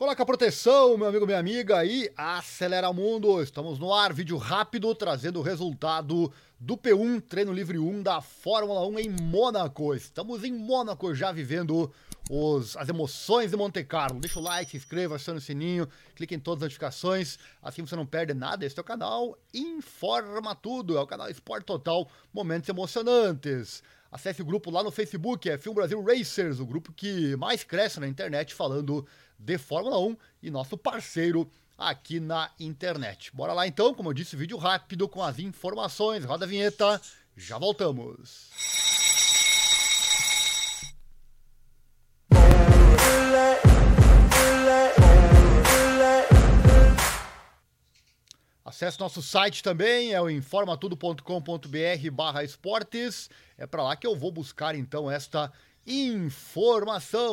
Coloca a proteção, meu amigo, minha amiga, e acelera mundo. Estamos no ar, vídeo rápido, trazendo o resultado do P1, treino livre 1 da Fórmula 1 em Mônaco. Estamos em Mônaco já vivendo os, as emoções de Monte Carlo. Deixa o like, se inscreva, acione o sininho, clique em todas as notificações, assim você não perde nada. Este é o canal Informa Tudo, é o canal Esporte Total, momentos emocionantes. Acesse o grupo lá no Facebook, é Film Brasil Racers, o grupo que mais cresce na internet falando de Fórmula 1 e nosso parceiro aqui na internet. Bora lá então, como eu disse, vídeo rápido com as informações. Roda a vinheta, já voltamos. Acesse nosso site também, é o informatudo.com.br barra esportes. É para lá que eu vou buscar então esta informação.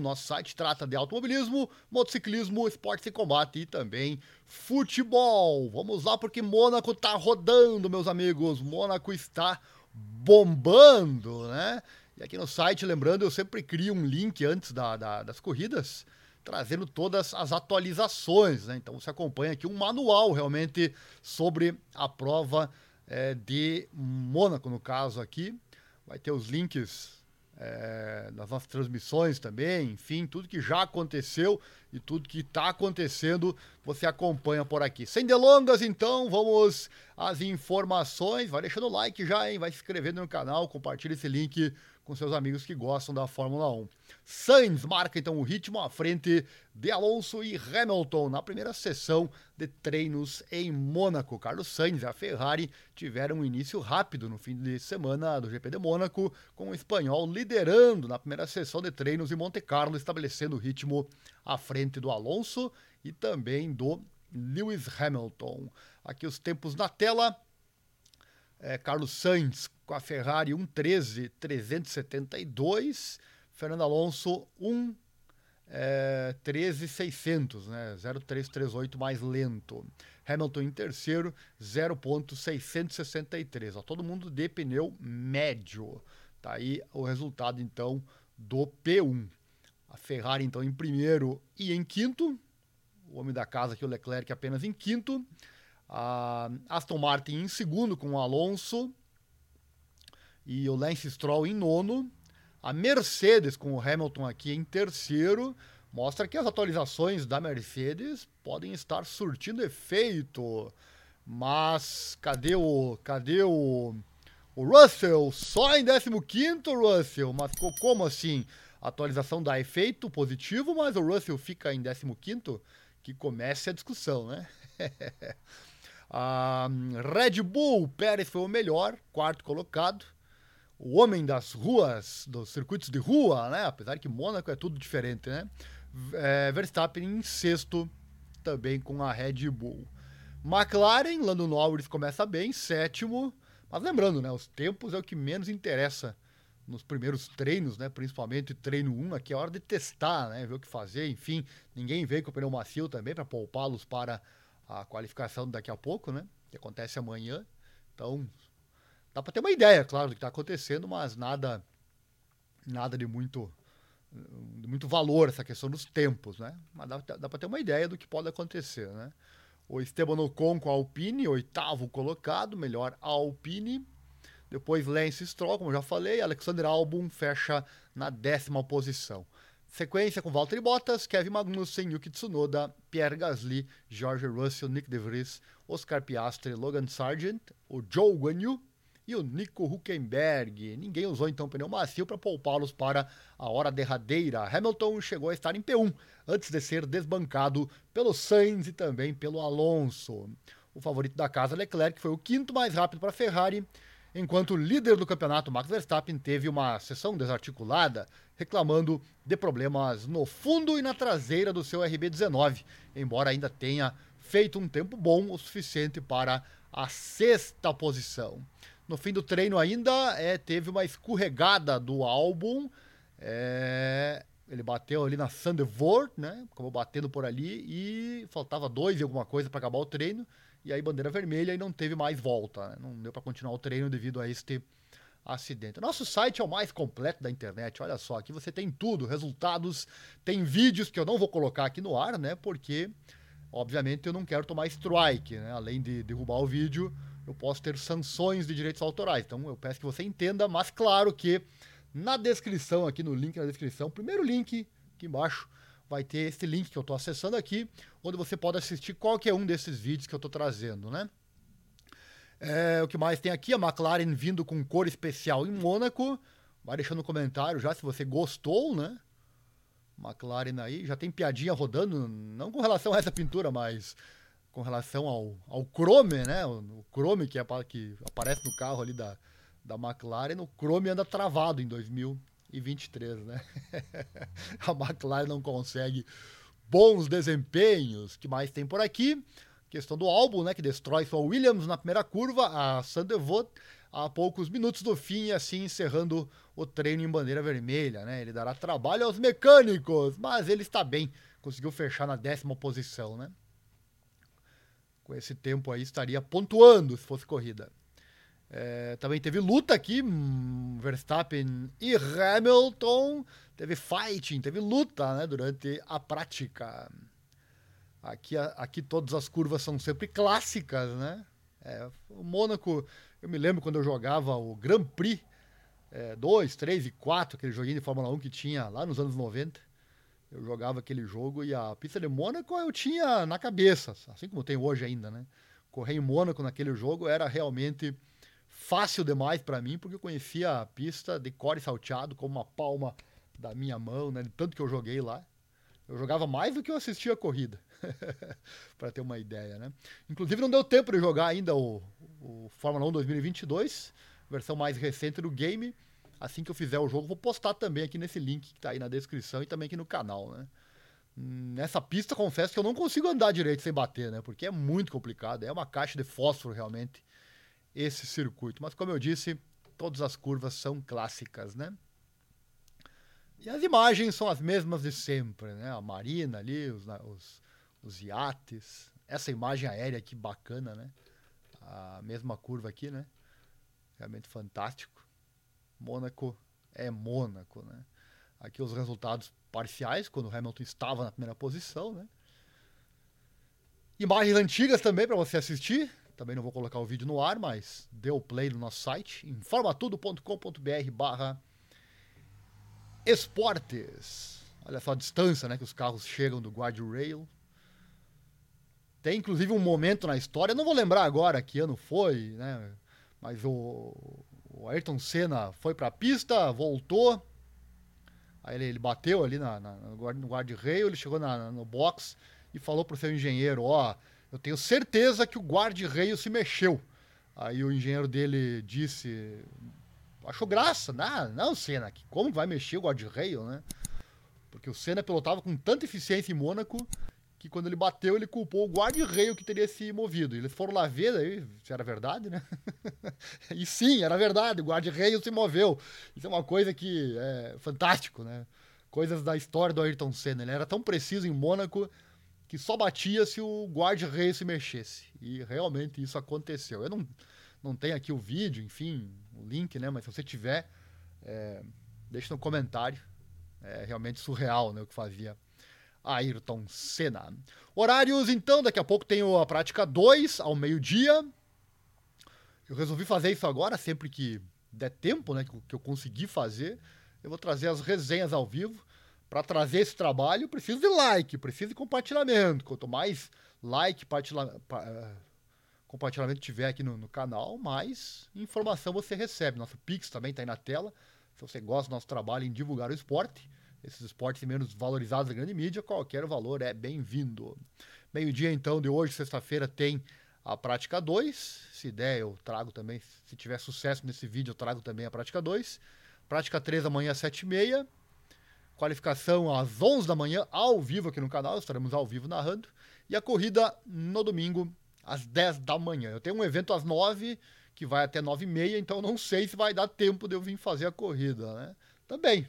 Nosso site trata de automobilismo, motociclismo, esportes e combate e também futebol. Vamos lá porque Mônaco tá rodando, meus amigos. Mônaco está bombando, né? E aqui no site, lembrando, eu sempre crio um link antes da, da, das corridas trazendo todas as atualizações. Né? Então você acompanha aqui um manual realmente sobre a prova é, de Mônaco, no caso aqui. Vai ter os links é, das nossas transmissões também, enfim, tudo que já aconteceu e tudo que está acontecendo, você acompanha por aqui. Sem delongas, então, vamos às informações. Vai deixando o like já, hein? Vai se inscrevendo no canal, compartilha esse link com seus amigos que gostam da Fórmula 1. Sainz marca então o ritmo à frente de Alonso e Hamilton na primeira sessão de treinos em Mônaco. Carlos Sainz e a Ferrari tiveram um início rápido no fim de semana do GP de Mônaco, com o espanhol liderando na primeira sessão de treinos em Monte Carlo, estabelecendo o ritmo à frente do Alonso e também do Lewis Hamilton. Aqui os tempos na tela. É, Carlos Sainz com a Ferrari 1.13 372, Fernando Alonso 1 é, 13.600, né? 0.338 mais lento. Hamilton em terceiro, 0.663. Ó, todo mundo de pneu médio. Tá aí o resultado então do P1. A Ferrari então em primeiro e em quinto. O homem da casa aqui, o Leclerc, apenas em quinto. A Aston Martin em segundo com o Alonso e o Lance Stroll em nono. A Mercedes, com o Hamilton aqui em terceiro, mostra que as atualizações da Mercedes podem estar surtindo efeito. Mas cadê o. Cadê o. O Russell? Só em 15, Russell. Mas como assim? A atualização dá efeito positivo, mas o Russell fica em 15? Que comece a discussão, né? a Red Bull, Pérez foi o melhor, quarto colocado o homem das ruas, dos circuitos de rua, né? Apesar que Mônaco é tudo diferente, né? É, Verstappen em sexto, também com a Red Bull. McLaren, Lando Norris começa bem, sétimo. Mas lembrando, né? Os tempos é o que menos interessa nos primeiros treinos, né? Principalmente treino 1, aqui é hora de testar, né? Ver o que fazer, enfim. Ninguém veio com o pneu macio também para poupá-los para a qualificação daqui a pouco, né? Que acontece amanhã. Então, Dá para ter uma ideia, claro, do que está acontecendo, mas nada nada de muito de muito valor essa questão dos tempos, né? Mas dá, dá para ter uma ideia do que pode acontecer, né? O Esteban Ocon com a Alpine, oitavo colocado, melhor Alpine. Depois Lance Stroll, como já falei, Alexander Albon fecha na décima posição. Sequência com Valtteri Bottas, Kevin Magnussen, Yuki Tsunoda, Pierre Gasly, George Russell, Nick De Vries, Oscar Piastri, Logan Sargent, o Joe Guanyu, e o Nico Huckenberg. Ninguém usou então pneu macio para poupá-los para a hora derradeira. Hamilton chegou a estar em P1 antes de ser desbancado pelo Sainz e também pelo Alonso. O favorito da casa, Leclerc, foi o quinto mais rápido para a Ferrari, enquanto o líder do campeonato, Max Verstappen, teve uma sessão desarticulada, reclamando de problemas no fundo e na traseira do seu RB19, embora ainda tenha feito um tempo bom o suficiente para a sexta posição. No fim do treino ainda é, teve uma escorregada do álbum. É, ele bateu ali na Sandevort, né? Acabou batendo por ali e faltava dois e alguma coisa para acabar o treino. E aí bandeira vermelha e não teve mais volta. Né? Não deu para continuar o treino devido a este acidente. Nosso site é o mais completo da internet. Olha só, aqui você tem tudo, resultados, tem vídeos que eu não vou colocar aqui no ar, né? Porque, obviamente, eu não quero tomar strike, né? Além de derrubar o vídeo, eu posso ter sanções de direitos autorais. Então, eu peço que você entenda, mas claro que na descrição, aqui no link na descrição, primeiro link aqui embaixo, vai ter esse link que eu estou acessando aqui, onde você pode assistir qualquer um desses vídeos que eu estou trazendo, né? É, o que mais tem aqui? A McLaren vindo com cor especial em Mônaco. Vai deixando no comentário já se você gostou, né? McLaren aí. Já tem piadinha rodando, não com relação a essa pintura, mas com relação ao, ao Chrome, né? O, Chrome que, é, que aparece no carro ali da, da McLaren. O Chrome anda travado em 2023, né? a McLaren não consegue bons desempenhos. Que mais tem por aqui? questão do álbum, né, que destrói só Williams na primeira curva, a Sandevot a poucos minutos do fim, assim encerrando o treino em bandeira vermelha, né? Ele dará trabalho aos mecânicos, mas ele está bem, conseguiu fechar na décima posição, né? Com esse tempo aí estaria pontuando se fosse corrida. É, também teve luta aqui, hum, Verstappen e Hamilton, teve fighting, teve luta, né, durante a prática. Aqui, aqui todas as curvas são sempre clássicas, né? É, o Mônaco, eu me lembro quando eu jogava o Grand Prix 2, é, 3 e 4, aquele joguinho de Fórmula 1 que tinha lá nos anos 90. Eu jogava aquele jogo e a pista de Mônaco eu tinha na cabeça, assim como tem hoje ainda, né? Correr em Mônaco naquele jogo era realmente fácil demais para mim, porque eu conhecia a pista de core salteado como uma palma da minha mão, né? Tanto que eu joguei lá. Eu jogava mais do que eu assistia a corrida. para ter uma ideia, né? Inclusive não deu tempo de jogar ainda o, o Fórmula 1 2022, versão mais recente do game. Assim que eu fizer o jogo, vou postar também aqui nesse link que está aí na descrição e também aqui no canal, né? Nessa pista, confesso que eu não consigo andar direito sem bater, né? Porque é muito complicado, é uma caixa de fósforo realmente esse circuito. Mas como eu disse, todas as curvas são clássicas, né? E as imagens são as mesmas de sempre, né? A marina ali, os, os os iates. Essa imagem aérea aqui bacana, né? A mesma curva aqui, né? Realmente fantástico. Mônaco é Mônaco, né? Aqui os resultados parciais, quando o Hamilton estava na primeira posição, né? Imagens antigas também para você assistir. Também não vou colocar o vídeo no ar, mas dê o play no nosso site, informatudo.com.br barra esportes. Olha só a distância né, que os carros chegam do guardrail. Tem inclusive um momento na história, não vou lembrar agora que ano foi, né? Mas o, o Ayrton Senna foi para a pista, voltou, aí ele, ele bateu ali na, na, no guarda-reio, ele chegou na, no box e falou pro seu engenheiro, ó, oh, eu tenho certeza que o guarda-reio se mexeu. Aí o engenheiro dele disse, achou graça, não, não Senna, como vai mexer o guarda-reio, né? Porque o Senna pilotava com tanta eficiência em Mônaco que quando ele bateu, ele culpou o guarda-reio que teria se movido. Eles foram lá ver aí, se era verdade, né? e sim, era verdade, o guarda-reio se moveu. Isso é uma coisa que é fantástico, né? Coisas da história do Ayrton Senna. Ele era tão preciso em Mônaco que só batia se o guarda-reio se mexesse. E realmente isso aconteceu. Eu não, não tenho aqui o vídeo, enfim, o link, né? Mas se você tiver, é, deixa no comentário. É realmente surreal né, o que fazia Ayrton Senna. Horários, então, daqui a pouco tenho a prática 2 ao meio-dia. Eu resolvi fazer isso agora, sempre que der tempo, né, que eu consegui fazer. Eu vou trazer as resenhas ao vivo. Para trazer esse trabalho, preciso de like, preciso de compartilhamento. Quanto mais like, eh, compartilhamento tiver aqui no, no canal, mais informação você recebe. Nosso Pix também está aí na tela. Se você gosta do nosso trabalho em divulgar o esporte, esses esportes menos valorizados da grande mídia, qualquer valor é bem-vindo. Meio-dia, então, de hoje, sexta-feira, tem a prática 2. Se der, eu trago também. Se tiver sucesso nesse vídeo, eu trago também a prática 2. Prática 3 amanhã às 7h30. Qualificação às 11 da manhã, ao vivo aqui no canal. Estaremos ao vivo narrando. E a corrida no domingo, às 10 da manhã. Eu tenho um evento às 9 que vai até 9h30, então não sei se vai dar tempo de eu vir fazer a corrida, né? Também,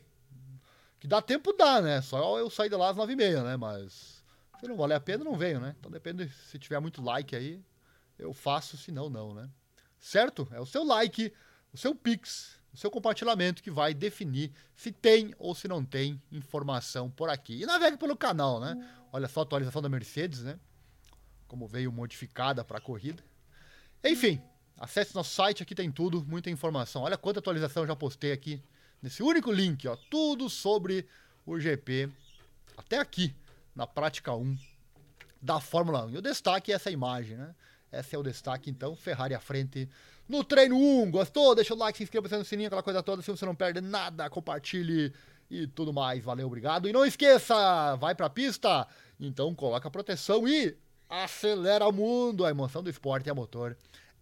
que dá tempo, dá, né? Só eu sair de lá às nove e meia, né? Mas se não valer a pena, não venho, né? Então depende, se tiver muito like aí, eu faço, se não, não, né? Certo? É o seu like, o seu pix, o seu compartilhamento que vai definir se tem ou se não tem informação por aqui. E navegue pelo canal, né? Olha só a atualização da Mercedes, né? Como veio modificada para a corrida. Enfim, acesse nosso site, aqui tem tudo, muita informação. Olha quanta atualização eu já postei aqui nesse único link, ó, tudo sobre o GP até aqui na prática 1 da Fórmula 1. E o destaque é essa imagem, né? Esse é o destaque, então, Ferrari à frente no treino 1. Gostou? Deixa o like, se inscreva no sininho, aquela coisa toda, se você não perde nada, compartilhe e tudo mais. Valeu, obrigado. E não esqueça, vai pra pista, então coloca proteção e acelera o mundo. A emoção do esporte e a motor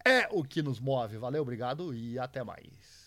é o que nos move. Valeu, obrigado e até mais.